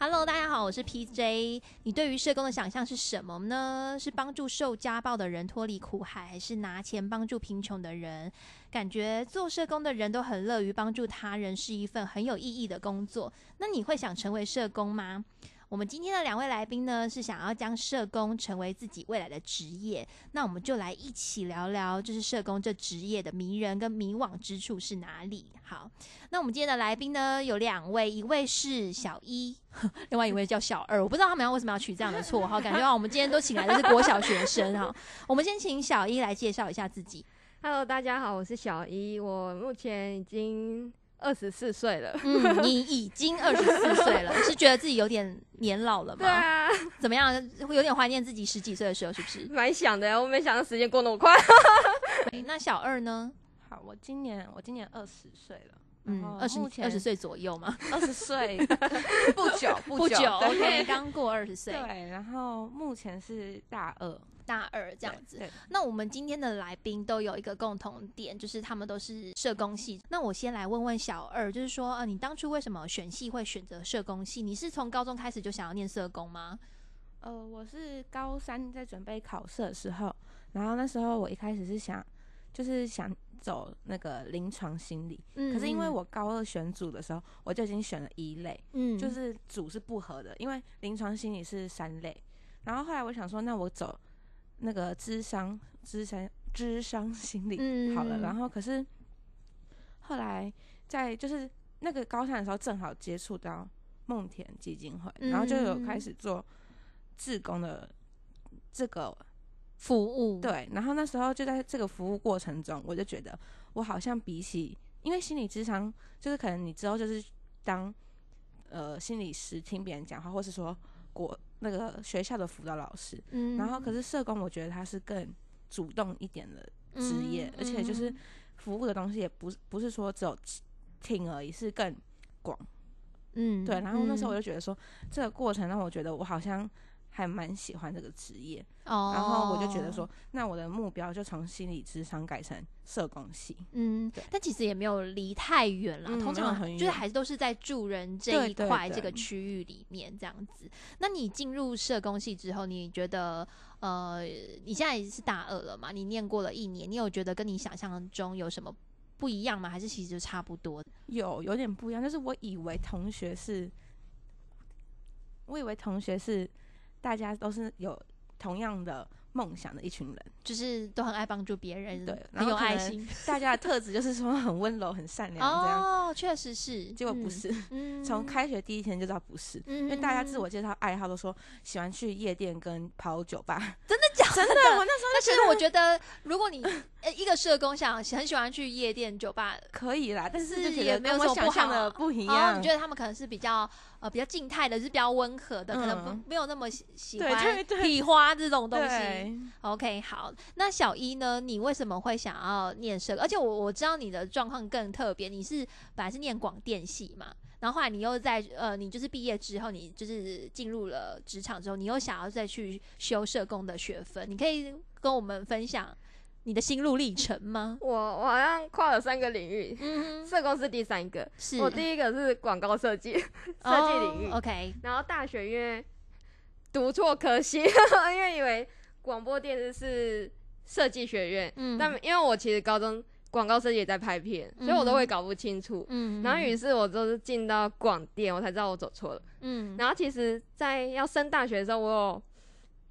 Hello，大家好，我是 PJ。你对于社工的想象是什么呢？是帮助受家暴的人脱离苦海，还是拿钱帮助贫穷的人？感觉做社工的人都很乐于帮助他人，是一份很有意义的工作。那你会想成为社工吗？我们今天的两位来宾呢，是想要将社工成为自己未来的职业。那我们就来一起聊聊，就是社工这职业的迷人跟迷惘之处是哪里？好，那我们今天的来宾呢，有两位，一位是小一，另外一位叫小二。我不知道他们要为什么要取这样的绰号，感觉啊，我们今天都请来的是国小学生哈。我们先请小一来介绍一下自己。Hello，大家好，我是小一，我目前已经二十四岁了。嗯，你已经二十四岁了，是觉得自己有点年老了吗？对啊，怎么样？会有点怀念自己十几岁的时候，是不是？蛮想的，我没想到时间过那么快。诶 那小二呢？好，我今年我今年二十岁了，嗯，二十二十岁左右嘛，二十岁 不久久不久对，OK，刚过二十岁，对，然后目前是大二大二这样子。对，那我们今天的来宾都有一个共同点，就是他们都是社工系。那我先来问问小二，就是说，呃，你当初为什么选系会选择社工系？你是从高中开始就想要念社工吗？呃，我是高三在准备考试的时候，然后那时候我一开始是想，就是想走那个临床心理，嗯可是因为我高二选组的时候，我就已经选了一类，嗯。就是组是不合的，因为临床心理是三类，然后后来我想说，那我走那个智商、智商、智商心理嗯好了，然后可是后来在就是那个高三的时候，正好接触到梦田基金会，然后就有开始做志工的这个服务，对，然后那时候就在这个服务过程中，我就觉得我好像比起，因为心理智商就是可能你之后就是当呃心理师听别人讲话，或是说国那个学校的辅导老师，嗯然后可是社工我觉得他是更主动一点的职业，而且就是服务的东西也不是不是说只有听而已，是更广。嗯对，然后那时候我就就觉得说，这个过程让我觉得我好像还蛮喜欢这个职业，哦，然后我就觉得说，那我的目标就从心理智商改成社工系。嗯，但其实也没有离太远了，嗯通常就是还是都是在助人这一块这个区域里面这样子。那你进入社工系之后，你觉得呃，你现在是大二了嘛？你念过了一年，你有觉得跟你想象中有什么不一样吗？还是其实就差不多？有有点不一样，就是我以为同学是，我以为同学是大家都是有同样的梦想的一群人，就是都很爱帮助别人，对然很有后爱心。大家的特质就是说很温柔、很善良这样。哦，确实是，结果不是，嗯，从开学第一天就知道不是，因因为大家自我介绍爱好都说喜欢去夜店跟跑酒吧。真的假的？真的，我那时候但其实我觉得，如果你呃一个社工想很喜欢去夜店、酒吧，可以啦，但是也没有想象什么不好的不一哦，样。你觉得他们可能是比较呃比较静态的，是比较温和的，可能不嗯没有那么喜欢体花这种东西。OK，好，那小一呢？你为什么会想要念社？而且我我知道你的状况更特别，你是本来是念广电系嘛，然后后来你又在呃，你就是毕业之后，你就是进入了职场之后，你又想要再去修社工的学分，你可以跟我们分享你的心路历程吗？我我好像跨了三个领域，嗯，社工是第三个。是我第一个是广告设计，设计领域哦 OK，然后大学因为读错科系，因为以为广播电视是设计学院，嗯但因为我其实高中广告设计也在拍片，所以我都会搞不清楚。嗯然后于是我就是进到广电，我才知道我走错了。嗯然后其实，在要升大学的时候，我有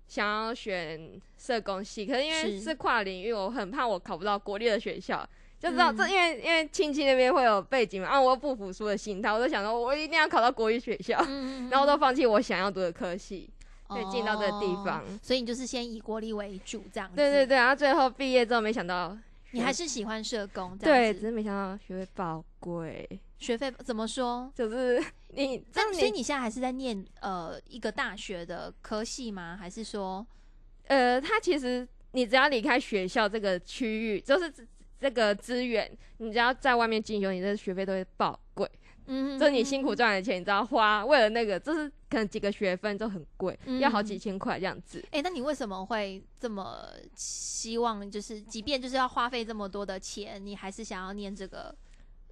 想要选社工系，可是因为是是跨领域，我很怕我考不到国立的学校。就知道嗯这，因为因为亲戚那边会有背景嘛，啊，我又不服输的心态，我就想说，我一定要考到国立学校，嗯 然后都放弃我想要读的科系，对，进到这个地方。哦所以你就是先以国力为主这样子。对对对，然后最后毕业之后，没想到你还是喜欢社工这对，样子。只是没想到学费宝贵，学费怎么说？就是你，但所以当你你现在还是在念呃一个大学的科系吗？还是说呃，他其实你只要离开学校这个区域，就是只这个资源，你只要在外面进修，你的学费都会爆贵。嗯就是你辛苦赚的钱，你知道花为了那个，就是可能几个学分都很贵，嗯要好几千块这样子。哎、那你为什么会这么希望，就是即便就是要花费这么多的钱，你还是想要念这个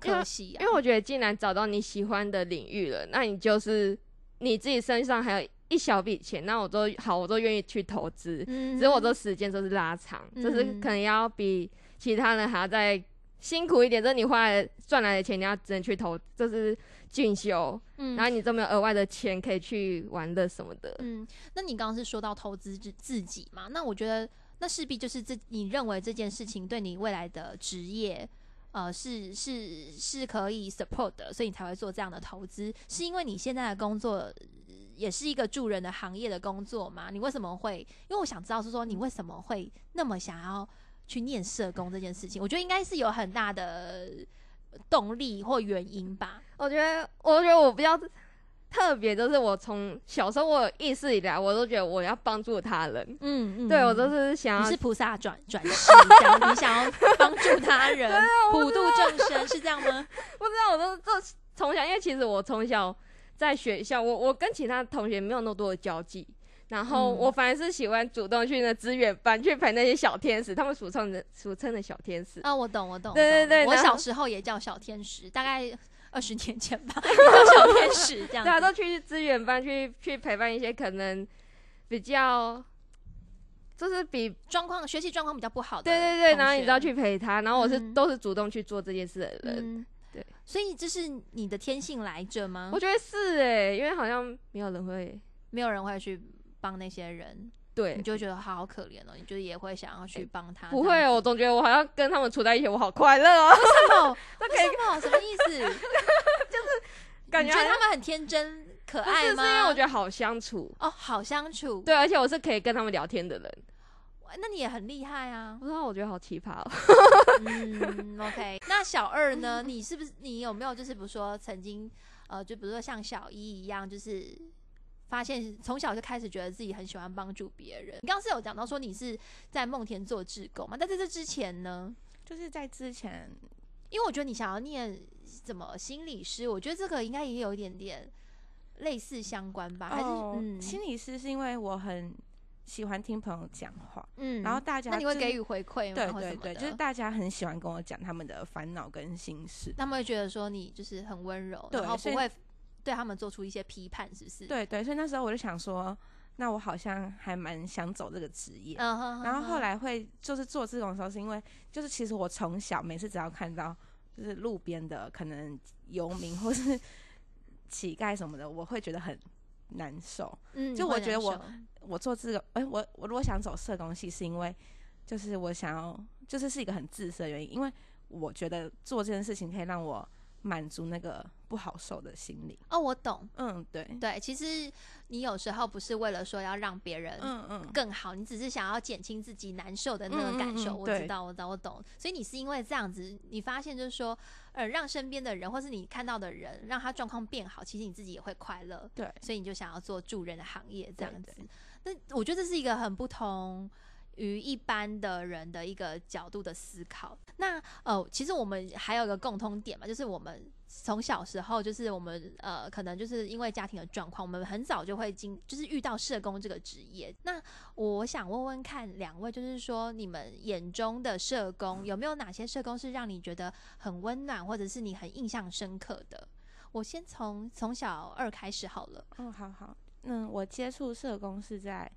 科系啊？因为我觉得，既然找到你喜欢的领域了，那你就是你自己身上还有一小笔钱，那我都好，我都愿意去投资。嗯只是我这时间就是拉长，就是嗯可能要比其他人还要再辛苦一点。就是你花来赚来的钱，你要只能去投，就是进修，嗯然后你都没有额外的钱可以去玩乐什么的。嗯，那你刚刚是说到投资自自己嘛？那我觉得那势必就是这你认为这件事情对你未来的职业。呃，是是是可以 support 的，所以你才会做这样的投资。是因为你现在的工作也是一个助人的行业的工作吗？你为什么会？因为我想知道是说你为什么会那么想要去念社工这件事情？我觉得应该是有很大的动力或原因吧。我觉得，我觉得我比较特别，就是我从小时候我有意识以来，我都觉得我要帮助他人。嗯嗯对我都是想要你是菩萨转转世，这样你想要帮助他人，普度众生，是这样吗？不知道，我都这从小，因为其实我从小在学校，我我跟其他同学没有那么多的交际，然后嗯我反而是喜欢主动去那资源班去陪那些小天使，他们俗称的俗称的小天使。啊，我懂，我懂，对对对然后小时候也叫小天使，大概二十年前吧，小天使这样对啊，都去资源班去去陪伴一些可能比较，就是比状况学习状况比较不好的，对对对，然后你知道，去陪他，然后我是、嗯都是主动去做这件事的人。嗯，对，所以这是你的天性来着吗？我？觉得是哎、因为好像没有人会没有人会去帮那些人，对你就会觉得好好可怜哦，你就也会想要去帮他。不会，我总觉得我好像跟他们处在一起，我好快乐哦，为什么？为以什么？什么意思？你 感觉他们很天真可不是，是因？为我觉得好相处，哦，好相处。对，而且我是可以跟他们聊天的人。那你也很厉害啊。不知道，我觉得好奇葩哦。嗯，OK。那小二呢？你是不是你有没有就是比如说曾经呃，就比如说像小一一样，就是发现从小就开始觉得自己很喜欢帮助别人。你刚刚是有讲到说你是在梦田做志工嘛？但在这之前呢？就是在之前，因为我觉得你想要念怎么心理师，我觉得这个应该也有一点点类似相关吧？还是哦嗯心理师是因为我很喜欢听朋友讲话，嗯然后大家就是那你会给予回馈吗？对对就是大家很喜欢跟我讲他们的烦恼跟心事。他们会觉得说你就是很温柔，然后不会对他们做出一些批判，是不是？对对，所以那时候我就想说，那我好像还蛮想走这个职业。嗯哼，然后后来来会就是做这种的时候，是因为就是其实我从小每次只要看到就是路边的可能游民或是乞丐什么的，我会觉得很难受。嗯就我觉得我我做这个，哎、我我如果想走社工系，是因为就是我想要，就是是一个很自私的原因，因为我觉得做这件事情可以让我满足那个不好受的心理。哦，我懂。嗯，对，对，其实你有时候不是为了说要让别人嗯嗯，更好，你只是想要减轻自己难受的那个感受。我知道，我知道，我懂。所以你是因为这样子，你发现就是说，呃，让身边的人或是你看到的人，让他状况变好，其实你自己也会快乐。对，所以你就想要做助人的行业这样子。那我觉得这是一个很不同于一般的人的一个角度的思考。那呃，其实我们还有一个共通点嘛，就是我们从小时候，就是我们呃，可能就是因为家庭的状况，我们很早就会经，就是遇到社工这个职业。那我想问问看两位，就是说你们眼中的社工，有没有哪些社工是让你觉得很温暖，或者是你很印象深刻的？我先从从小二开始好了。嗯，好好。嗯，我接触社工是在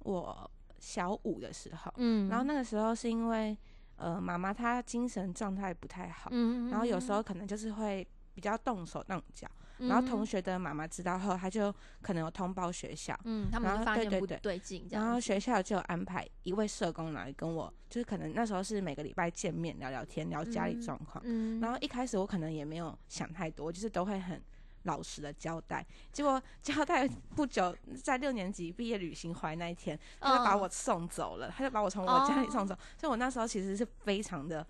我小五的时候，嗯。然后那个时候是因为呃妈妈她精神状态不太好，嗯然后有时候可能就是会比较动手动脚，嗯然后同学的妈妈知道后，她就可能有通报学校，嗯，他们然就发现不后对对对然后学校就安排一位社工来跟我，就是可能那时候是每个礼拜见面聊聊天，聊家里嗯状况。嗯，然后一开始我可能也没有想太多，就是都会很老实的交代。结果交代不久，在六年级毕业旅行回来那一天，他就把嗯我送走了，他就把我从我家里送走。所以我那时候其实是非常的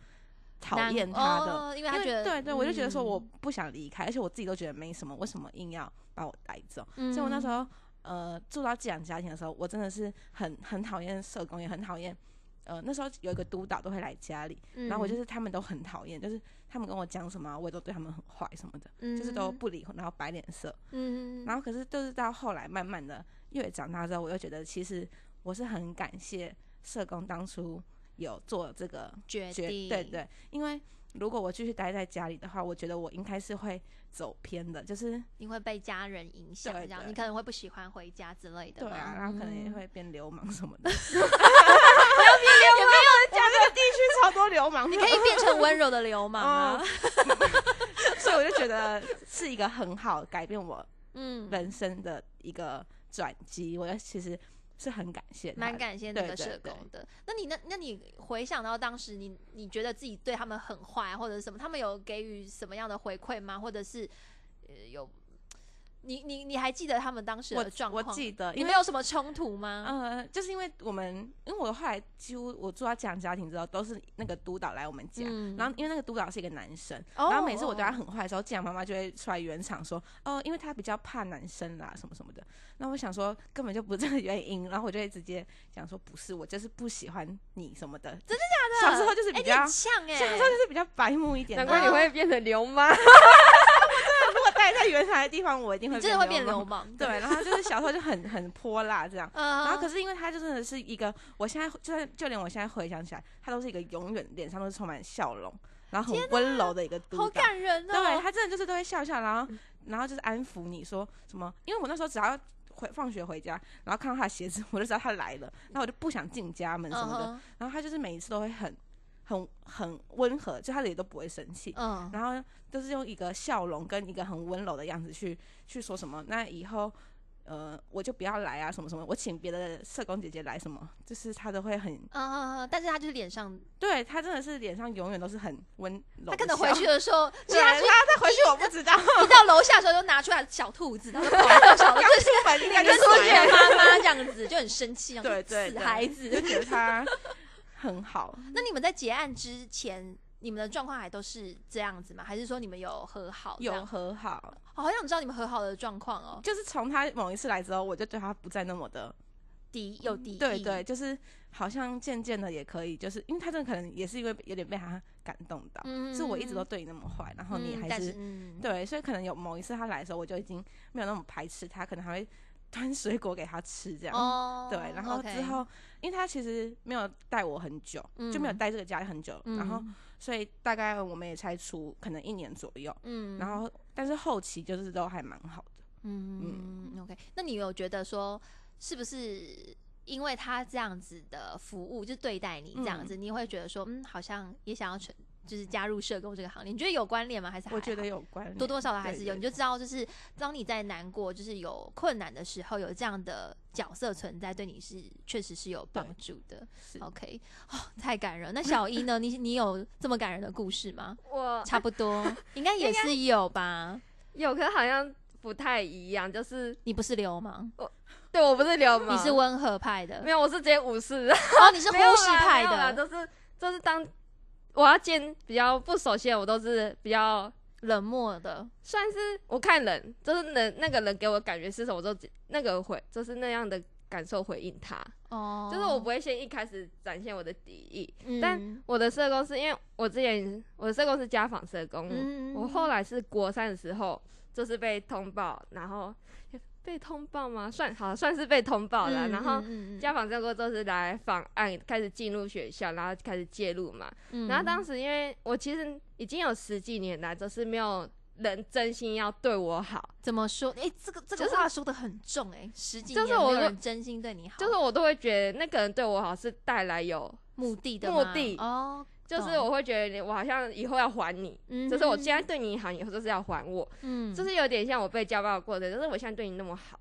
讨厌他的。哦因为他觉得对对，我就觉得说我嗯不想离开，而且我自己都觉得没什么，为什么硬要把我带走？嗯所以我那时候呃住到寄养家庭的时候，我真的是很很讨厌社工，也很讨厌呃那时候有一个督导都会来家里，嗯然后我就是他们都很讨厌，就是他们跟我讲什么啊，我也都对他们很坏什么的，就是都不理，然后摆脸色。嗯，然后可是就是到后来慢慢的越长大之后，我又觉得其实我是很感谢社工当初有做这个决决定对对，因为如果我继续待在家里的话，我觉得我应该是会走偏的，就是你会被家人影响，这样你可能会不喜欢回家之类的吗。对啊，然后可能也嗯会变流氓什么的。地区超多流氓，你可以变成温柔的流氓啊。所以我就觉得是一个很好改变我嗯，人生的一个转机。我其实是很感谢，蛮感谢那个社工的。那你那那你回想到当时你你觉得自己对他们很坏或者是什么，他们有给予什么样的回馈吗？或者是呃有你你你还记得他们当时我的状况？我记得，你们有什么冲突吗？呃，就是因为我们，因为我后来几乎我住到这样家庭之后，都是那个督导来我们家，嗯然后因为那个督导是一个男生，哦然后每次我对他很坏的时候，这样妈妈就会出来圆场说，哦，因为他比较怕男生啦，什么什么的。那我想说根本就不是这个原因，然后我就会直接讲说不是，我就是不喜欢你什么的。真的假的？小时候就是比较，小时候就是比较白目一点。难怪你会变成流氓。在原来的地方，我一定会你真的会变流流。氓。对，然后就是小时候就很很泼辣这样。嗯，然后可是因为他就真的是一个，我现在就算就连我现在回想起来，他都是一个永远脸上都是充满笑容，然后很温柔的一个督好。感人哦。对他真的就是都会笑笑，然后然后就是安抚你说什么，因为我那时候只要回放学回家，然后看到他的鞋子，我就知道他来了，然后我就不想进家门什么的。然后他就是每一次都会很很很温和，就他的也都不会生气，嗯，然后就是用一个笑容跟一个很温柔的样子去去说什么，那以后。呃，我就不要来啊，什么什么，我请别的社工姐姐来，什么，就是他都会很，嗯嗯嗯，但是他就是脸上，对他真的是脸上永远都是很温柔。他可能回去的时候，他他他回去我不知道，一到楼下的时候就拿出来小兔子，他就跑到小兔刚子，出门应该就跟出去甩了妈妈这样子，就很生气，对对对就孩子。就觉得他 很好。那你们在结案之前，你们的状况还都是这样子吗？还是说你们有和好？有，和好，好想知道你们和好的状况哦。就是从他某一次来之后，我就对他不再那么的，敌有敌意，对对，就是好像渐渐的也可以，就是因为他真的可能也是因为有点被他感动到，嗯是我一直都对你那么坏，然后你还是,、嗯，对，所以可能有某一次他来的时候，我就已经没有那么排斥他，可能还会端水果给他吃这样。哦，对，然后之后，因为他其实没有带我很久，就没有嗯。待这个家很久，然后所以大概我们也才出可能一年左右，嗯，然后但是后期就是都还蛮好的。嗯嗯，OK，那你有觉得说是不是因为他这样子的服务，就对待你这样子，你会觉得说，嗯，好像也想要成，就是加入社工这个行列？你觉得有关联吗？还是我觉得有关联，多多少少还是有，对对你就知道，就是当你在难过，就是有困难的时候，有这样的角色存在，对你是确实是有帮助的。是 OK，哦，太感人。那小一呢？你你有这么感人的故事吗？我差不多，应该也是有吧？有，可好像不太一样，就是你不是流氓，我对我不是流氓，你是温和派的没，有，我是直接武士。哦，你是忽 没有视派的，就是就是当我要见比较不熟悉的，我都是比较冷漠的。算是我看人，就是人那个人给我感觉是什么，我就那个回就是那样的感受回应他，哦，就是我不会先一开始展现我的敌意。嗯，但我的社工是因为我之前我的社工是家访社工，嗯我后来是国三的时候就是被通报，然后被通报吗？算好算是被通报了，嗯然后。嗯家访这个就是来访案，开始进入学校，然后开始介入嘛。嗯然后当时因为我其实已经有十几年来都是没有人真心要对我好，怎么说？哎，这个这个就是话说的很重哎，十几就是我的年没有人真心对你好，就是我都会觉得那个人对我好是带来有，目的的目的哦，就是我会觉得我好像以后要还你，嗯就是我现在对你好，以后就是要还我，嗯。就是有点像我被家暴过的，就是我现在对你那么好，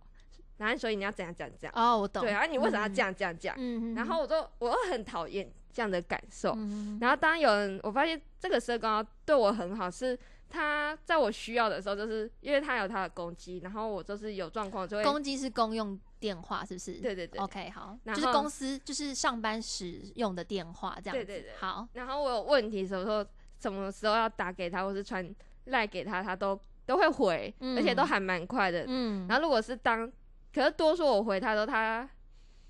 然后所以你要怎样怎样怎样，哦，我懂，对，然后你为什么要这样这样这样？然后我就我又很讨厌这样的感受，嗯然后当有人我发现这个社工对我很好，是他在我需要的时候，就是因为他有他的攻击，然后我就是有状况就会攻击是公用电话，是不是？对对对 OK，好，就是公司就是上班使用的电话这样子。对对对好，然后我有问题什么时候什么时候要打给他，或是传赖给他，他都都会回，嗯而且都还蛮快的。嗯，然后如果是当，可是多说我回他都他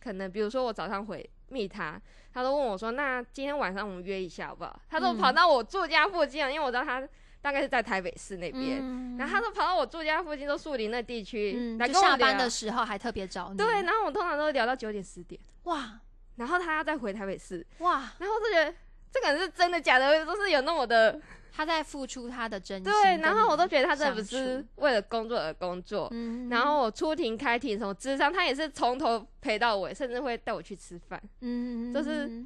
可能比如说我早上回密他，他都问我说：“那今天晚上我们约一下好不好？”他说嗯跑到我住家附近啊，因为我知道他大概是在台北市那边，嗯。然后他都跑到我住家附近，都树林那地区、嗯，来跟我就下班的时候还特别找你，对，然后我通常都聊到九点十点，哇。然后他要再回台北市，哇，然后我就觉得这个人是真的假的，都是有那么的他在付出他的真心，对，然后我都觉得他真的不是为了工作而工作。嗯。然后我出庭开庭什么智商，他也是从头陪到尾，甚至会带我去吃饭。嗯。就是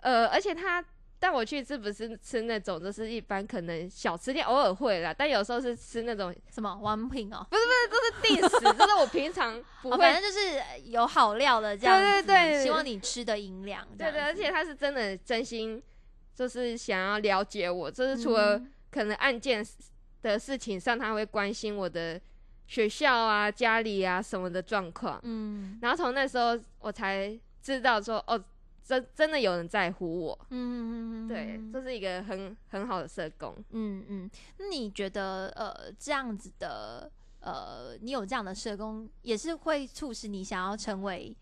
呃，而且他带我去吃不是吃那种，就是一般可能小吃店偶尔会啦，但有时候是吃那种什么王品哦，不是不是，这是定时，这是我平常不哦，会。反正就是有好料的这样子，对对对希望你吃的营养，对对，而且他是真的真心，就是想要了解我，就是除嗯了可能案件的事情上，他会关心我的学校啊、家里啊什么的状况。嗯然后从那时候我才知道说，哦，真真的有人在乎我。嗯嗯嗯对，这是一个很很好的社工。嗯嗯，那你觉得呃这样子的呃，你有这样的社工，也是会促使你想要成为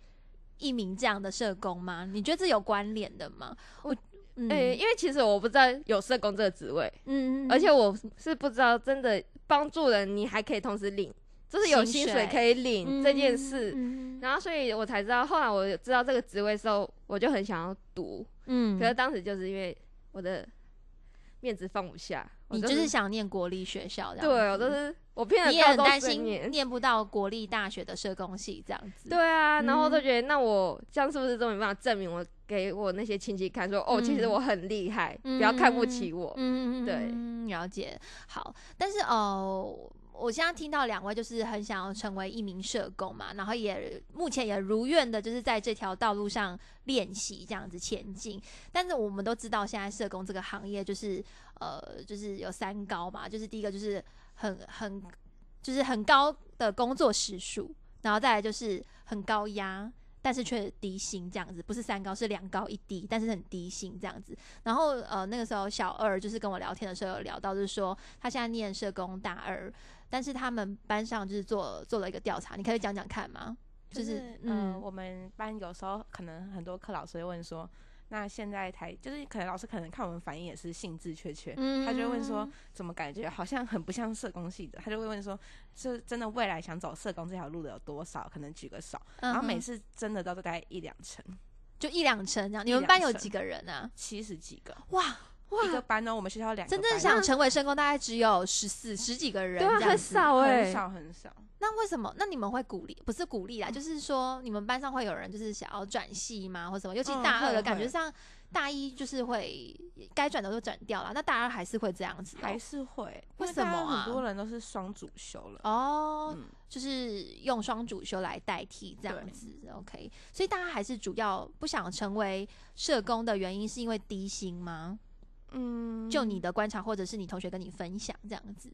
一名这样的社工吗？你觉得这有关联的吗？我嗯诶、因为其实我不知道有社工这个职位，嗯而且我是不知道真的帮助人，你还可以同时领，就是有薪水可以领这件事。嗯然后，所以我才知道，后来我知道这个职位的时候，我就很想要读，嗯可是当时就是因为我的面子放不下，我你就是想念国立学校的，对我都是我骗了你很担心念不到国立大学的社工系这样子，对啊，然后就觉得，那我这样是不是都没办法证明我给我那些亲戚看，说哦，其实嗯我很厉害，嗯不要看不起我。嗯，对嗯了解。好，但是呃，我现在听到两位就是很想要成为一名社工嘛，然后也目前也如愿的，就是在这条道路上练习这样子前进。但是我们都知道，现在社工这个行业就是呃，就是有三高嘛，就是第一个就是很很就是很高的工作时数，然后再来就是很高压。但是却低薪这样子，不是三高，是两高一低，但是很低薪这样子。然后呃，那个时候小二就是跟我聊天的时候有聊到，就是说他现在念社工大二，但是他们班上就是做做了一个调查，你可以讲讲看吗？就是是嗯呃，我们班有时候可能很多课老师会问说，那现在台就是可能老师可能看我们反应也是兴致缺缺，嗯他就会问说，怎么感觉好像很不像社工系的？他就会问说，是真的未来想走社工这条路的有多少？可能举个手，嗯然后每次真的都大概一两成，就一两成这样。你们班有几个人啊？七十几个，哇，一个班哦，我们学校两个真正想成为社工大概只有十四十几个人，对啊，很这样子。少哎、很少很少。那为什么？那你们会鼓励？不是鼓励啦，就是说你们班上会有人就是想要转系吗，或什么？尤其嗯大二的感觉上，大一就是会该转的都转掉了，那大二还是会这样子哦、还是会，为什么啊很多人都是双主修了。哦，嗯，就是用双主修来代替这样子，OK。所以大家还是主要不想成为社工的原因，是因为低薪吗？嗯，就你的观察，或者是你同学跟你分享这样子，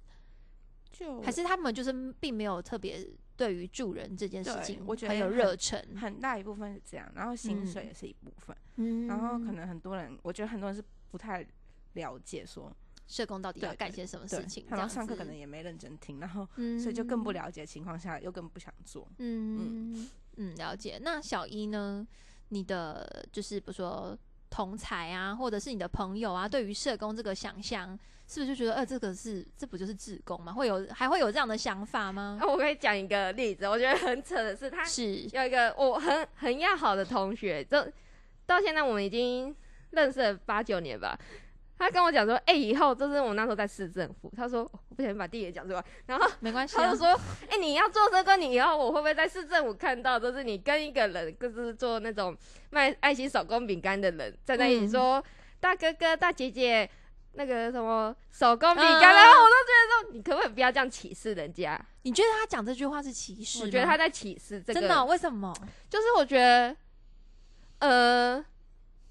就还是他们就是并没有特别对于助人这件事情我觉很有热忱，很大一部分是这样，然后薪嗯水也是一部分，嗯。然后可能很多人，我觉得很多人是不太了解说，社工到底要干些什么事情，，然后上课可能也没认真听，然后嗯所以就更不了解情况下，又更不想做。嗯。嗯，了解。那小一呢？你的就是比如说同才啊，或者是你的朋友啊，对于社工这个想象，是不是就觉得，呃，这个是这不就是志工吗？会有还会有这样的想法吗？那我可以讲一个例子，我觉得很扯的是，他是，有一个我很很要好的同学，就到现在我们已经认识了八九年吧。他跟我讲说，哎、以后就是我那时候在市政府，他说我不小心把地点讲出来，然后没关系、啊他就。说，哎、你要做这个，你以后我会不会在市政府看到，就是你跟一个人，就是做那种卖爱心手工饼干的人站在一起嗯说，大哥哥大姐姐。那个什么手工饼嗯干，然后我都觉得说，你可不可以不要这样歧视人家？你觉得他讲这句话是歧视？我觉得他在歧视这个，真的哦、为什么？就是我觉得，呃，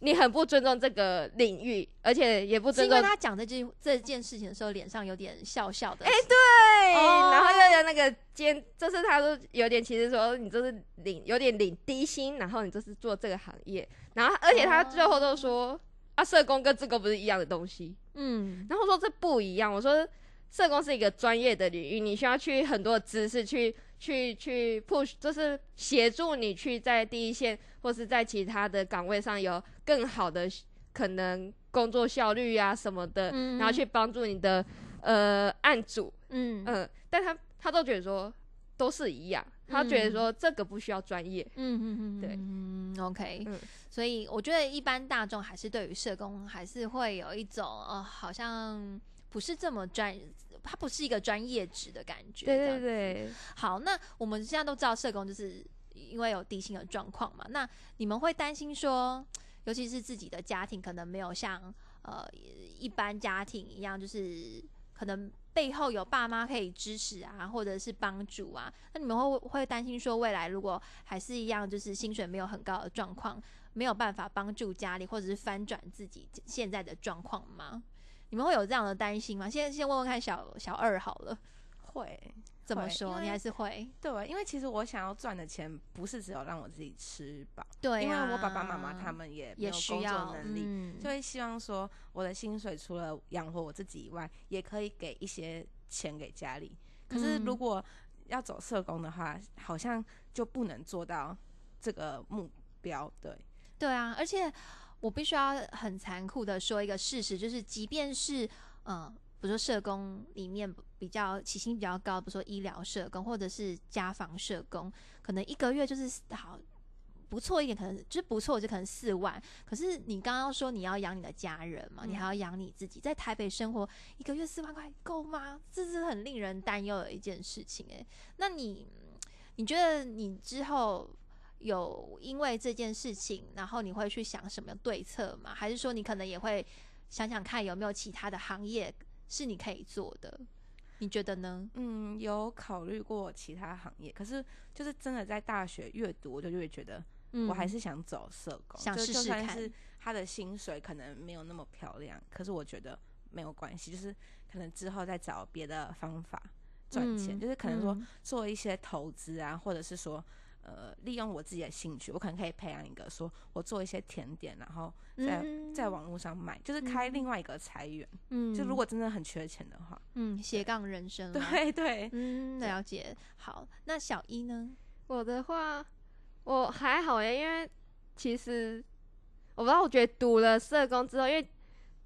你很不尊重这个领域，而且也不是因为尊重他讲这句这件事情的时候，脸上有点笑笑的。哎对，哦。然后又有那个尖，就是他说有点其实，说你就是领有点领低薪，然后你就是做这个行业，然后而且他最后都说、啊，社工跟这个不是一样的东西，嗯。然后说这不一样，我说社工是一个专业的领域，你需要去很多的知识去去去 push，就是协助你去在第一线或是在其他的岗位上有更好的可能工作效率啊什么的，嗯然后去帮助你的呃案主，嗯。嗯、但他他都觉得说都是一样，他觉得说这个不需要专业，嗯嗯嗯，对嗯，OK，嗯所以我觉得一般大众还是对于社工还是会有一种呃，好像不是这么专，它不是一个专业职的感觉。对对对，好，那我们现在都知道社工就是因为有低薪的状况嘛，那你们会担心说，尤其是自己的家庭可能没有像呃一般家庭一样，就是可能背后有爸妈可以支持啊，或者是帮助啊，那你们会会担心说，未来如果还是一样，就是薪水没有很高的状况，没有办法帮助家里，或者是翻转自己现在的状况吗？你们会有这样的担心吗？先先问问看小小二好了，会会怎么说？你还是会对，因为其实我想要赚的钱不是只有让我自己吃饱，对、因为啊，我爸爸妈妈他们也没也有工作需要能力，嗯就会希望说我的薪水除了养活我自己以外，也可以给一些钱给家里。可是如嗯果要走社工的话，好像就不能做到这个目标。对，对啊，而且我必须要很残酷的说一个事实，就是即便是嗯，比如说社工里面比较起薪比较高，比如说医疗社工或者是家访社工，可能一个月就是好。不错一点，可能就是不错，就可能四万。可是你刚刚说你要养你的家人嘛，你还要养你自己，在台北生活一个月四万块够吗？这是很令人担忧的一件事情诶、那你你觉得你之后有因为这件事情，然后你会去想什么对策吗？还是说你可能也会想想看有没有其他的行业是你可以做的？你觉得呢？嗯，有考虑过其他行业，可是就是真的在大学越读，我就越觉得嗯我还是想走社工，想就试试看就算是他的薪水可能没有那么漂亮，可是我觉得没有关系，就是可能之后再找别的方法赚钱，嗯就是可能说嗯做一些投资啊，或者是说。呃，利用我自己的兴趣，我可能可以培养一个，说我做一些甜点，然后在、嗯。在网络上卖，就是开另外一个财源。嗯。就如果真的很缺钱的话，嗯斜杠人生啊。对对，嗯了解。好，那小一呢？我的话我还好耶，因为其实我不知道，我觉得读了社工之后，因为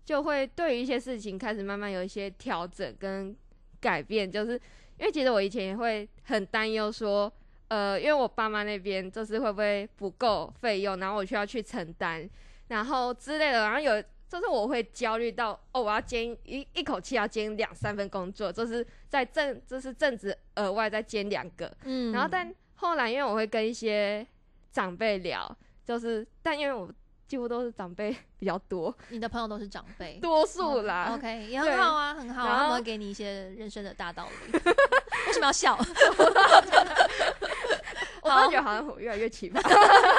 就会对于一些事情开始慢慢有一些调整跟改变，就是因为其实我以前也会很担忧说，呃，因为我爸妈那边就是会不会不够费用，然后我需要去承担，然后之类的，然后有。就是我会焦虑到哦，我要兼一一口气要兼两三份工作，就是在正就是正职额外再兼两个，嗯然后但后来因为我会跟一些长辈聊，就是但因为我几乎都是长辈比较多，你的朋友都是长辈，多数啦。嗯 OK，也很好啊，很好啊，他们会给你一些人生的大道理。为什么要笑？我感觉得好像我越来越奇葩。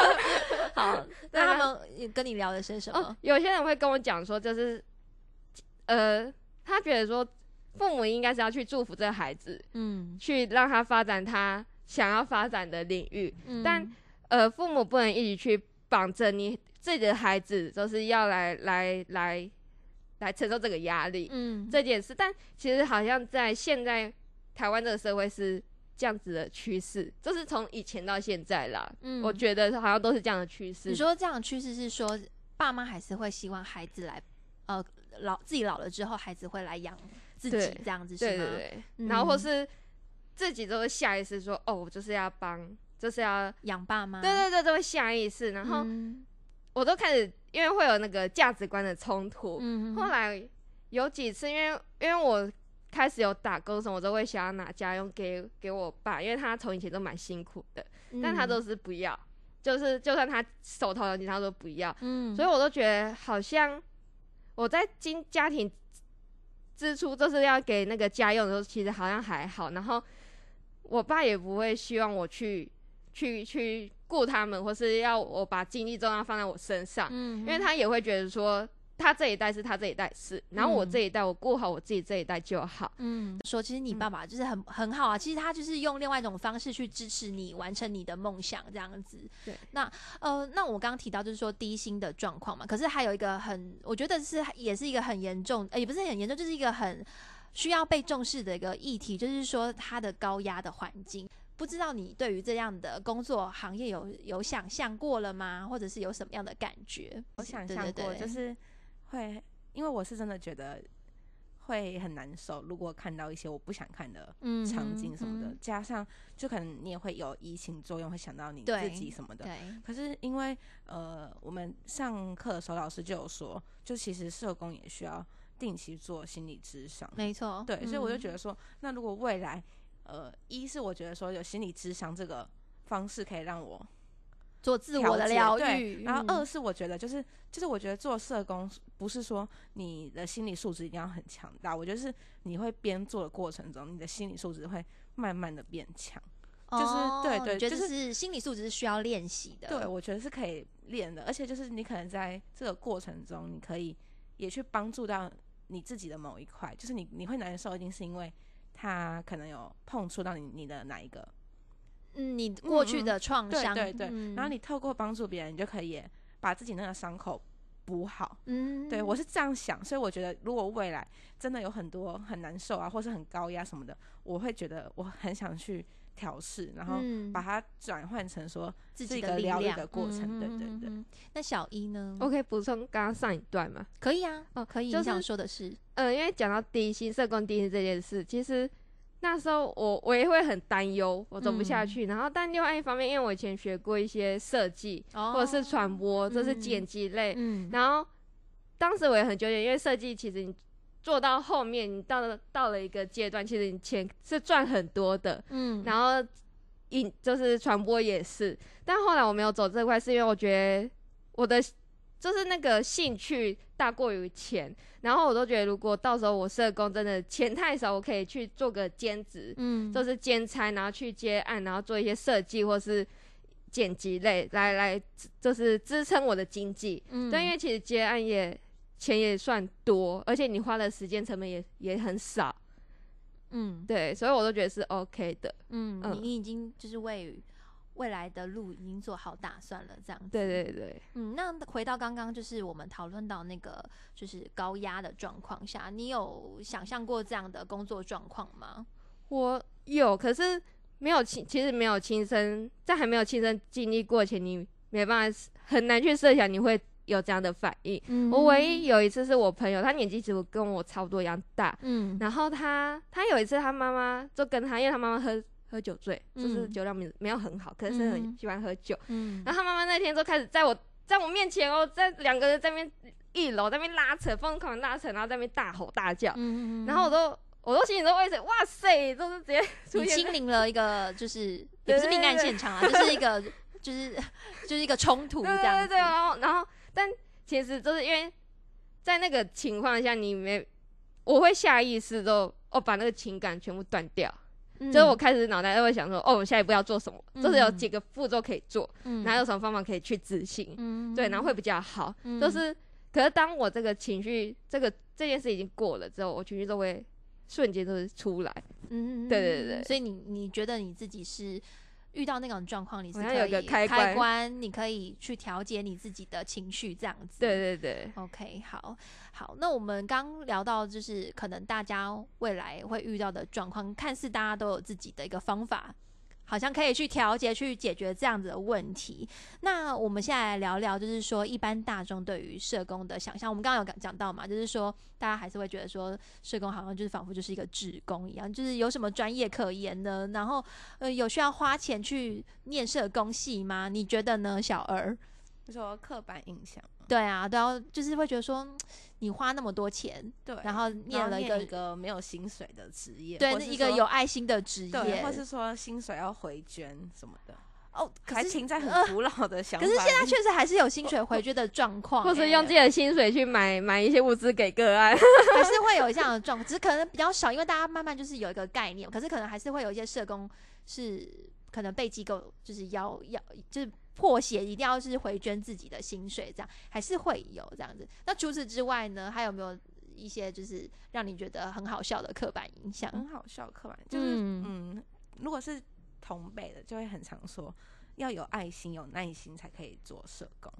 好，那他们也跟你聊了些什么哦？，有些人会跟我讲说，就是呃，他觉得说父母应该是要去祝福这个孩子，嗯，去让他发展他想要发展的领域，嗯但呃，父母不能一起去绑着你自己的孩子，就是要来来来来承受这个压力。嗯，这件事，但其实好像在现在台湾这个社会是这样子的趋势，就是从以前到现在啦，嗯我觉得好像都是这样的趋势。你说这样的趋势是说，爸妈还是会希望孩子来，呃，老自己老了之后，孩子会来养自己这样子是吗？对对对，嗯然后或是自己都会下意识说，哦，我就是要帮，就是要，养爸妈，对对对，都会下意识，然后嗯我都开始，因为会有那个价值观的冲突，嗯后来有几次，因为因为我开始有打工什么，我都会想要拿家用给给我爸，因为他从以前都蛮辛苦的，但他都是不要，就是就算他手头有钱，他都不要，嗯，所以我都觉得好像我在经家庭支出就是要给那个家用的时候，其实好像还好，然后我爸也不会希望我去去去顾他们，或是要我把精力重要放在我身上，嗯，因为他也会觉得说。他这一代是他这一代是，然后我嗯这一代我过好我自己这一代就好。嗯，说其实你嗯爸爸就是很很好啊，其实他就是用另外一种方式去支持你完成你的梦想这样子。对，那呃，那我刚刚提到就是说低薪的状况嘛，可是还有一个很，我觉得是也是一个很严重，呃，也不是很严重，就是一个很需要被重视的一个议题，就是说它的高压的环境。不知道你对于这样的工作行业有有想象过了吗？或者是有什么样的感觉？我想象过，就是会，因为我是真的觉得会很难受，如果看到一些我不想看的嗯场景什么的，嗯加上就可能你也会有移情作用，会想到你自己什么的。对，可是因为呃，我们上课的时候老师就有说，就其实社工也需要定期做心理咨商。没错，对，所以我就嗯觉得说，那如果未来，呃，一是我觉得说有心理咨商这个方式可以让我做自我的疗愈，嗯然后二是我觉得就是就是我觉得做社工不是说你的心理素质一定要很强大，我觉得是你会边做的过程中，你的心理素质会慢慢的变强。就是对对就是是心理素质是需要练习的，对，我觉得是可以练的，而且就是你可能在这个过程中，你可以也去帮助到你自己的某一块，就是你你会难受，一定是因为他可能有碰触到你你的哪一个，嗯，你过去嗯的创伤，对对然后你透过帮助别人，你就可以把自己那个伤口补好。嗯，对我是这样想，所以我觉得如果未来真的有很多很难受啊，或是很高压什么的，我会觉得我很想去调试，然后嗯把它转换成说是自己的疗愈的过程。嗯对对对。那小一呢？我可以补充刚刚上一段吗？可以啊，哦可以。就是你想说的是，嗯，因为讲到低薪社工低薪这件事，其实那时候我我也会很担忧，我走不下嗯去。然后，但另外一方面，因为我以前学过一些设计、哦或者是传播，这是嗯剪辑类，嗯，然后当时我也很纠结，因为设计其实你做到后面，你到了到了一个阶段，其实你钱是赚很多的，嗯，然后影就是传播也是，但后来我没有走这块，是因为我觉得我的就是那个兴趣大过于钱，然后我都觉得如果到时候我社工真的钱太少，我可以去做个兼职，嗯，就是兼差，然后去接案，然后做一些设计或是剪辑类，来来就是支撑我的经济。嗯，对，因为其实接案也钱也算多，而且你花的时间成本也也很少，嗯对，所以我都觉得是 OK 的。嗯，嗯你你已经就是为未来的路已经做好打算了，这样子。对对对，嗯，那回到刚刚就是我们讨论到那个就是高压的状况下，你有想象过这样的工作状况吗？我有，可是没有亲，其实没有亲身，在还没有亲身经历过前，你没办法很难去设想你会有这样的反应。嗯我唯一有一次是我朋友，他年纪其实跟我差不多一样大，嗯然后他他有一次他妈妈就跟他，因为他妈妈喝喝酒醉，就是嗯酒量没没有很好，可是很嗯喜欢喝酒。嗯然后他妈妈那天就开始在我在我面前哦，在两个人在那边一楼在那边拉扯，疯狂拉扯，然后在那边大吼大叫，嗯然后我都我都心里都会想，哇塞，就是直接出你现亲临了一个就是也不是命案现场啊，就是一个就是就是一个冲突对这样对。对对，然后然后但其实就是因为在那个情况下，你没我会下意识都哦把那个情感全部断掉，嗯就是我开始脑袋都会想说，哦，我下一步要做什么，就是有嗯几个步骤可以做，嗯然后有什么方法可以去执行，嗯对，然后会比较好。嗯就是，可是当我这个情绪，这个这件事已经过了之后，我情绪都会瞬间就是出来。嗯对对对所以你你觉得你自己是遇到那种状况，你是可以像有一个开开关你可以去调节你自己的情绪，这样子。对对对，OK，好，好，那我们刚聊到，就是可能大家未来会遇到的状况，看似大家都有自己的一个方法，好像可以去调节、去解决这样子的问题。那我们现在来聊聊，就是说一般大众对于社工的想象。我们刚刚有讲讲到嘛，就是说大家还是会觉得说社工好像就是仿佛就是一个职工一样，就是有什么专业可言呢？然后呃，有需要花钱去念社工系吗？你觉得呢，小儿？就说刻板印象，对啊，对啊，就是会觉得说，嗯你花那么多钱，对，然后念了一个一个没有薪水的职业，对一个有爱心的职对，业，或是说薪水要回捐什么的，哦，可是还停在呃很古老的想法可。是现在确实还是有薪水回捐的状况、或是欸用自己的薪水去买买一些物资给个案。还是会有这样的状况，只是可能比较少，因为大家慢慢就是有一个概念，可是可能还是会有一些社工是可能被机构就是要要就是迫写一定要是回捐自己的薪水，这样还是会有这样子。那除此之外呢，还有没有一些就是让你觉得很好笑的刻板印象？很好笑，刻板就是嗯嗯如果是同辈的，就会很常说要有爱心、有耐心才可以做社工。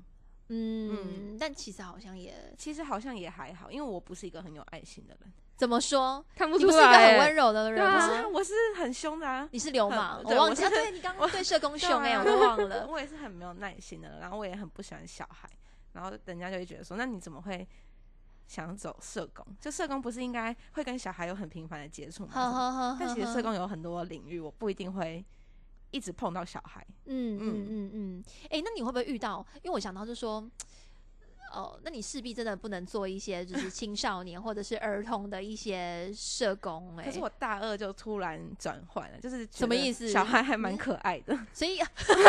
嗯，但其实好像也其实好像也还好，因为我不是一个很有爱心的人，怎么说？看不你不是一个很温柔的人对啊不是啊，我是很凶的啊。你是流氓，我忘记啊。对你刚刚对社工凶哎，我都忘了。我也是很没有耐心的，然后我也很不喜欢小孩，然后人家就会觉得说，那你怎么会想走社工？就社工不是应该会跟小孩有很频繁的接触吗？呵呵呵但其实社工有很多领域，我不一定会一直碰到小孩。嗯嗯嗯嗯嗯，哎、那你会不会遇到？因为我想到就说，哦，那你势必真的不能做一些就是 青少年或者是儿童的一些社工、哎，可是我大二就突然转换了，就是什么意思小孩还蛮可爱的，所以 这个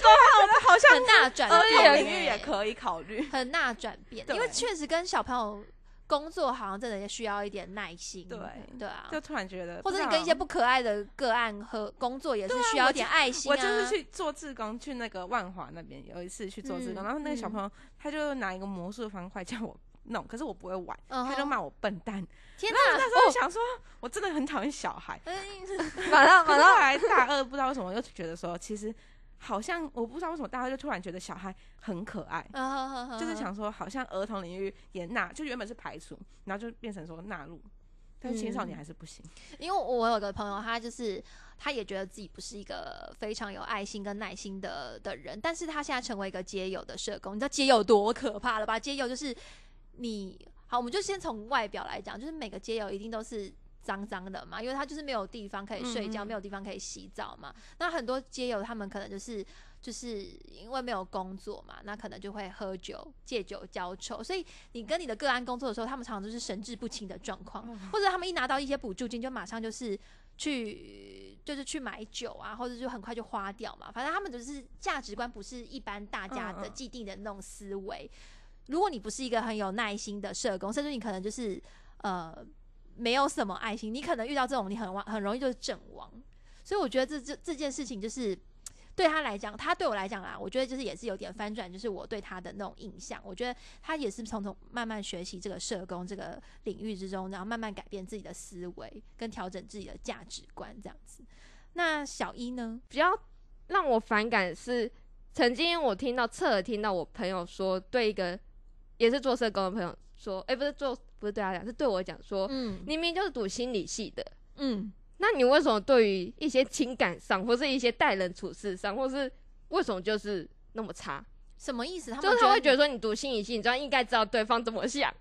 多好像很大转儿变、童领域也哎可以考虑。很大转变，因为确实跟小朋友工作好像真的也需要一点耐心，对对啊。就突然觉得，或者你跟一些不可爱的个案和工作也是需要一点爱心、啊。我就是去做志工，去那个万华那边有一次去做志工，嗯然后那个小嗯朋友他就拿一个魔术方块叫我弄，可是我不会玩，他就骂我笨蛋。天哪，那时候就想说，我真的很讨厌小孩。嗯。马上马上。可是后来大二不知道为什么又觉得说，其实好像我不知道为什么大家就突然觉得小孩很可爱。嗯就是想说，好像儿童领域也纳，就原本是排除，然后就变成说纳入，但是青少年嗯还是不行。因为我有个朋友，他就是他也觉得自己不是一个非常有爱心跟耐心的的人，但是他现在成为一个街友的社工，你知道街友多可怕了吧？街友就是你好，我们就先从外表来讲，就是每个街友一定都是。脏脏的嘛，因为他就是没有地方可以睡觉，没有地方可以洗澡嘛。那很多街友他们可能就是就是因为没有工作嘛，那可能就会喝酒、借酒浇愁。所以你跟你的个案工作的时候，他们常常就是神志不清的状况，或者他们一拿到一些补助金，就马上就是去就是去买酒啊，或者就很快就花掉嘛。反正他们就是价值观不是一般大家的既定的那种思维。如果你不是一个很有耐心的社工，甚至你可能就是呃没有什么爱心，你可能遇到这种你很往很容易就是阵亡。所以我觉得这这这件事情就是对他来讲，他对我来讲啦，我觉得就是也是有点翻转，就是我对他的那种印象。我觉得他也是从从慢慢学习这个社工这个领域之中，然后慢慢改变自己的思维，跟调整自己的价值观这样子。那小一呢？比较让我反感是，曾经我听到侧耳听到我朋友说，对一个也是做社工的朋友说，哎、不是做，不是对他讲，是对我讲说，嗯明明就是读心理系的，嗯，那你为什么对于一些情感上，或是一些待人处事上，或是为什么就是那么差？什么意思？他们就是他会觉得得说，你读心理系，你就应该知道对方怎么想，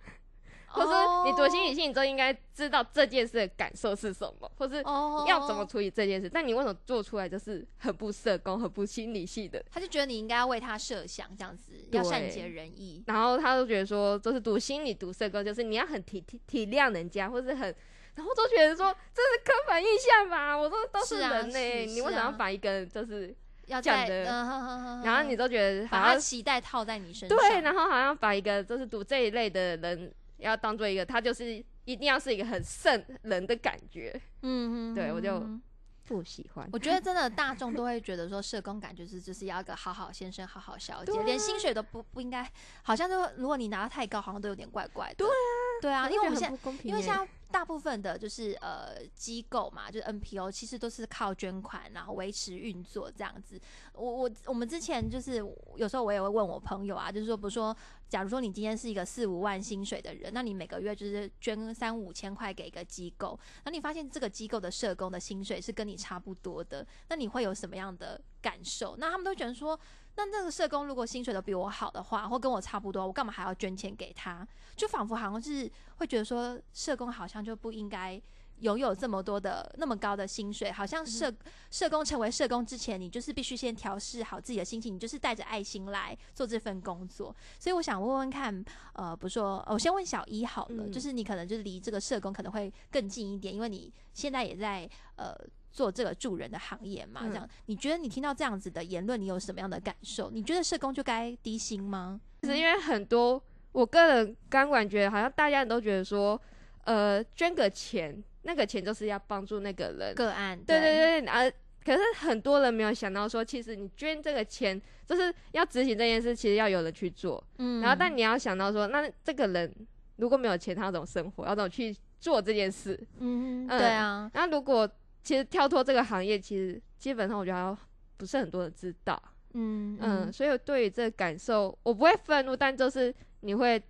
或是哦你读心理系，你就应该知道这件事的感受是什么，或是哦要怎么处理这件事。但你为什么做出来就是很不社工、很不心理系的？他就觉得你应该要为他设想，这样子要善解人意。然后他都觉得说，就是读心理、读社工，就是你要很体体体谅人家，或是很，然后都觉得说这是刻板印象吧，我说都是啊人呢、是你为什么要把一个人就是，要在，讲的然后你都觉得把他期待套在你身上，对，然后好像把一个就是读这一类的人，要当做一个他就是一定要是一个很圣人的感觉，嗯哼，对我就嗯不喜欢。我觉得真的大众都会觉得说社工感觉是就是要一个好好先生、好好小姐，啊。连薪水都不不应该，好像就如果你拿的太高，好像都有点怪怪的。对啊，对啊，因为我们现在不公平，因为像大部分的就是呃机构嘛，就是 NPO，其实都是靠捐款然后维持运作这样子。我我我们之前就是有时候我也会问我朋友啊，就是说，比如说，假如说你今天是一个四五万薪水的人，那你每个月就是捐三五千块给一个机构，那你发现这个机构的社工的薪水是跟你差不多的，那你会有什么样的感受？那他们都觉得说。那那个社工如果薪水都比我好的话，或跟我差不多，我干嘛还要捐钱给他？就仿佛好像是会觉得说，社工好像就不应该拥有这么多的那么高的薪水，好像社、社工成为社工之前，你就是必须先调试好自己的心情，你就是带着爱心来做这份工作。所以我想问问看，呃，不是说，我先问小一好了，嗯就是你可能就是离这个社工可能会更近一点，因为你现在也在呃。做这个助人的行业嘛，嗯这样你觉得你听到这样子的言论，你有什么样的感受？你觉得社工就该低薪吗？是因为很多我个人刚感觉好像大家都觉得说，呃，捐个钱，那个钱就是要帮助那个人，个案对对对，啊，可是很多人没有想到说，其实你捐这个钱，就是要执行这件事，其实要有人去做。嗯然后，但你要想到说，那这个人如果没有钱，他要怎么生活？要怎么去做这件事？嗯，嗯对啊，那，如果其实跳脱这个行业，其实基本上我觉得不是很多人知道。嗯，嗯嗯所以我对于这个感受，我不会愤怒，但就是你会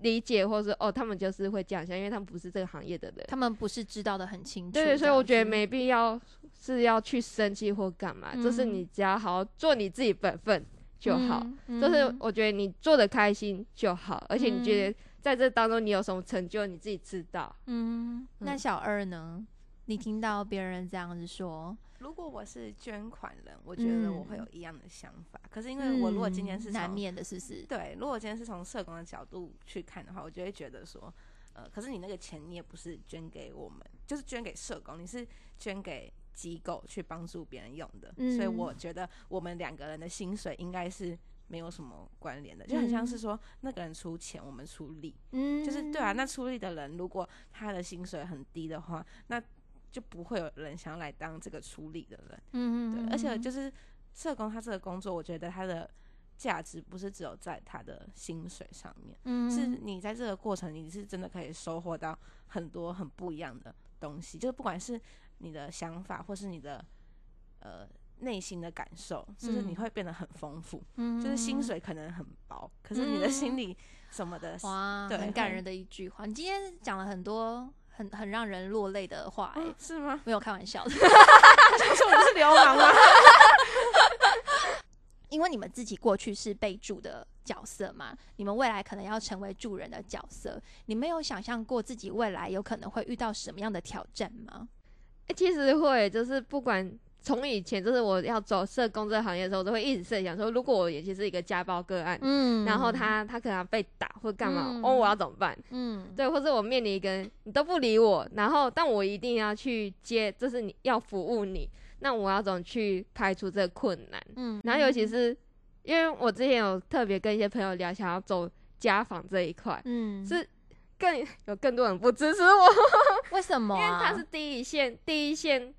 理解，或者是哦，他们就是会这样想，因为他们不是这个行业的人。他们不是知道的很清楚，对，所以我觉得没必要是要去生气或干嘛，就是嗯你只要好好做你自己本分就好。嗯就是嗯我觉得你做的开心就好，而且你觉嗯得在这当中你有什么成就，你自己知道。嗯，那嗯小二呢？你听到别人这样子说，如果我是捐款人，我觉得我会有嗯一样的想法。可是因为我如果今天是嗯难免的，是不是？对，如果今天是从社工的角度去看的话，我就会觉得说，呃，可是你那个钱你也不是捐给我们，就是捐给社工，你是捐给机构去帮助别人用的。所以嗯我觉得我们两个人的薪水应该是没有什么关联的，就很像是说那个人出钱，我们出力。嗯，就是对啊，那出力的人如果他的薪水很低的话，那就不会有人想要来当这个处理的人。嗯，嗯对，而且就是社工他这个工作，我觉得他的价值不是只有在他的薪水上面，嗯是你在这个过程你是真的可以收获到很多很不一样的东西，就是不管是你的想法或是你的呃内心的感受，就是你嗯会变得很丰富。嗯就是薪水可能很薄，可是你的心里什么的，哇，对很感人的一句话。你今天讲了很多很很让人落泪的话、是吗？没有开玩笑的，他说我是流氓吗？因为你们自己过去是被助的角色嘛，你们未来可能要成为助人的角色，你们有想象过自己未来有可能会遇到什么样的挑战吗？欸其实会，就是不管从以前，就是我要走社工这个行业的时候，我都会一直设想说，如果我也是一个家暴个案，嗯然后，他他可能被打或干嘛，嗯哦，我要怎么办？嗯，对，或者我面临一个你都不理我，然后但我一定要去接，这是你要服务你，那我要怎么去排除这个困难？嗯然后尤其是因为我之前有特别跟一些朋友聊，想要走家访这一块，嗯是更有更多人不支持我，为什么、因为他？是第一线，第一线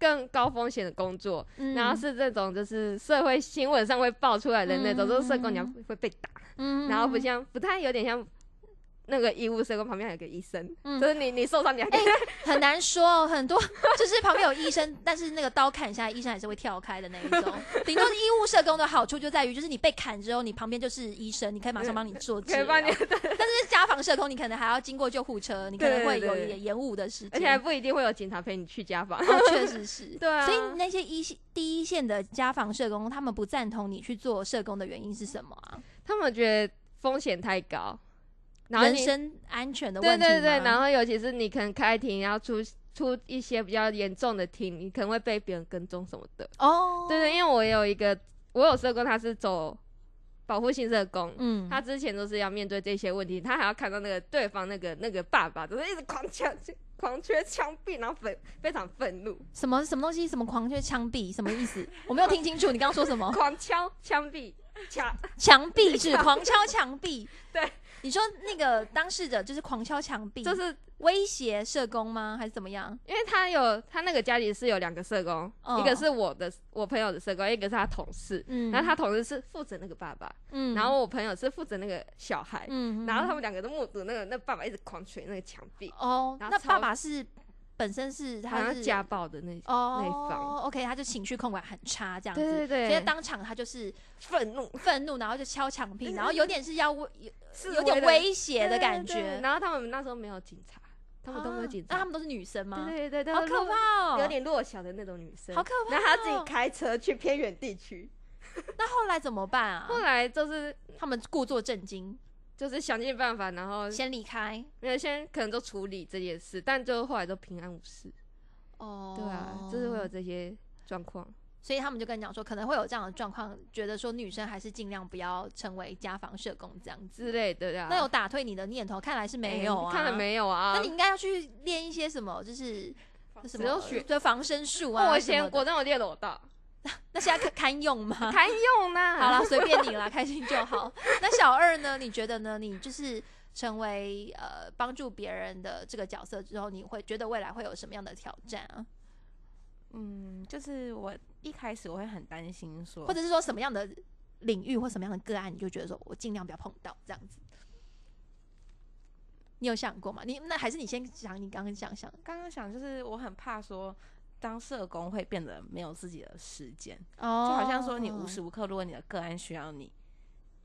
更高风险的工作，嗯，然后是这种就是社会新闻上会爆出来的那种，嗯就是社工娘会被打，嗯，然后不像不太有点像那个医务社工旁边还有个医生，嗯就是你你受伤你还可以、很难说，很多 就是旁边有医生，但是那个刀砍下来，医生还是会跳开的那一种。顶多是医务社工的好处就在于，就是你被砍之后，你旁边就是医生，你可以马上帮你做治疗。可以帮你，但是家访社工，你可能还要经过救护车，你可能会有一点延误的时间。而且还不一定会有警察陪你去家访。哦，确实是。对啊所以那些一线第一线的家访社工，他们不赞同你去做社工的原因是什么啊？他们觉得风险太高，人身安全的对问题吗对对，然后尤其是你可能开庭要出出一些比较严重的庭，你可能会被别人跟踪什么的。哦，对对，因为我有一个我有社工，他是走保护性社工。嗯，他之前都是要面对这些问题，他还要看到那个对方那个那个爸爸，就是一直狂敲狂缺枪毙，然后愤非常愤怒，什么什么东西？什么狂缺枪毙？什么意思？我没有听清楚，你刚刚说什么？狂敲枪毙墙，墙壁 是 狂敲墙壁。对，你说那个当事者就是狂敲墙壁，就是威胁社工吗？还是怎么样？因为他有他那个家里是有两个社工，哦一个是我的我朋友的社工，一个是他同事。嗯然后他同事是负责那个爸爸，嗯然后我朋友是负责那个小孩，嗯然后他们两个都目睹那个那爸爸一直狂捶那个墙壁，哦，那然后超爸爸是本身是他是家暴的那哦那方 OK，他就情绪控管很差这样子，对对对所以当场他就是愤怒愤怒，然后就敲墙壁，然后有点是要威有有点威胁的感对对对觉。然后他们那时候没有警察，他们都没有警察，啊那他们都是女生吗？对对对，好可怕哦，有点弱小的那种女生，好可怕哦然后他自己开车去偏远地区，那后来怎么办啊？后来就是他们故作震惊，就是想尽办法，然后先离开。没有先可能都处理这件事，但就后来都平安无事。哦对啊，就是会有这些状况。所以他们就跟你讲说，可能会有这样的状况，觉得说女生还是尽量不要成为家访社工这样子。之类的呀。那有打退你的念头？看来是没有啊，看来。没有啊？那你应该要去练一些什么，就是什么只有学对防身术哦啊。我以前什么的国中有练柔道，那现在堪堪用吗？堪用呢。好了，随便你啦，开心就好。那小二呢？你觉得呢？你就是成为呃帮助别人的这个角色之后，你会觉得未来会有什么样的挑战啊？嗯，就是我一开始我会很担心说，或者是说什么样的领域或什么样的个案，你就觉得说我尽量不要碰到这样子？你有想过吗？你那还是你先讲你刚刚想想。刚刚想就是我很怕说，当社工会变得没有自己的时间，哦就好像说你无时无刻，如果你的个案需要你，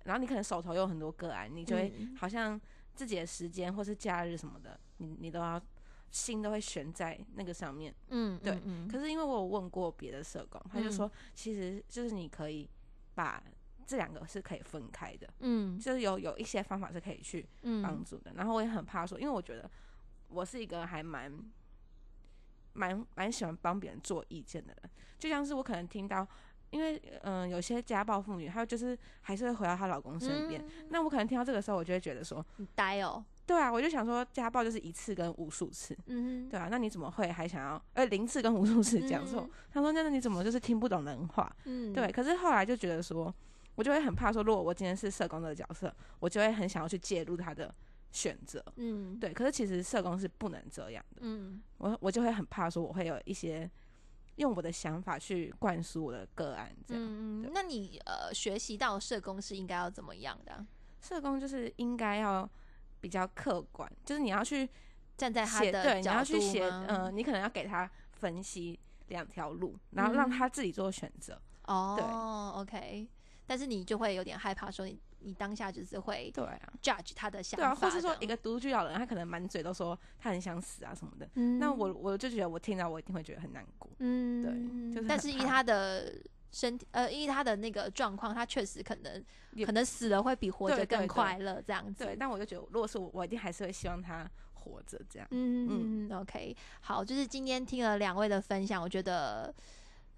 然后你可能手头有很多个案，你就会嗯好像自己的时间或是假日什么的，你你都要心都会悬在那个上面。嗯，对嗯，可是因为我有问过别的社工，他就说其实就是你可以把这两个是可以分开的，嗯就是有有一些方法是可以去帮嗯助的。然后我也很怕说，因为我觉得我是一个还蛮蛮蛮喜欢帮别人做意见的人，就像是我可能听到，因为嗯、呃有些家暴妇女，她就是还是会回到她老公身边。那我可能听到这个时候，我就会觉得说，你呆哦，对啊，我就想说，家暴就是一次跟无数次，嗯对啊，那你怎么会还想要呃零次跟无数次讲错？嗯他说，那那你怎么就是听不懂人话？嗯，对，可是后来就觉得说，我就会很怕说，如果我今天是社工的角色，我就会很想要去介入他的选择。嗯，对，可是其实社工是不能这样的，嗯我我就会很怕说，我会有一些用我的想法去灌输我的个案，这样。嗯嗯那你呃学习到社工是应该要怎么样的啊？社工就是应该要比较客观，就是你要去站在他写，的对，你角要去度写，吗呃，你可能要给他分析两条路，然后让嗯他自己做选择。哦，OK，但是你就会有点害怕，说你你当下就是会对啊，judge 他的想对啊，法的，或是说一个独居老人，他可能满嘴都说他很想死啊什么的，嗯，那我我就觉得我听到我一定会觉得很难过。嗯，对就是但是依他的身体，呃，依他的那个状况，他确实可能可能死了会比活着更快乐这样子。对，但我就觉得，如果是我，我一定还是会希望他活着这样。嗯嗯嗯，OK，好，就是今天听了两位的分享，我觉得。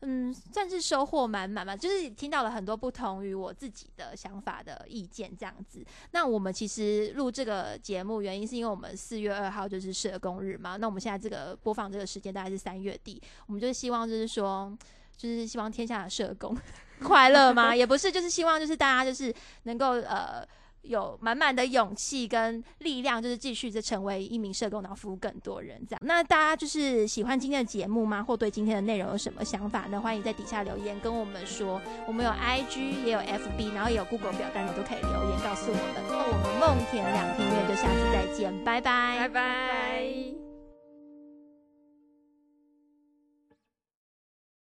嗯，算是收获满满吧，就是听到了很多不同于我自己的想法的意见，这样子。那我们其实录这个节目，原因是因为我们四月二号就是社工日嘛。那我们现在这个播放这个时间大概是三月底，我们就希望就是说，就是希望天下的社工 快乐吗？也不是，就是希望就是大家就是能够呃有满满的勇气跟力量，就是继续的成为一名社工，然后服务更多人这样。那大家就是喜欢今天的节目吗？或对今天的内容有什么想法呢？欢迎在底下留言跟我们说。我们有 IG 也有 FB，然后也有 Google 表单，你都可以留言告诉我们。那我们梦田两天院就下次再见，拜拜，拜拜。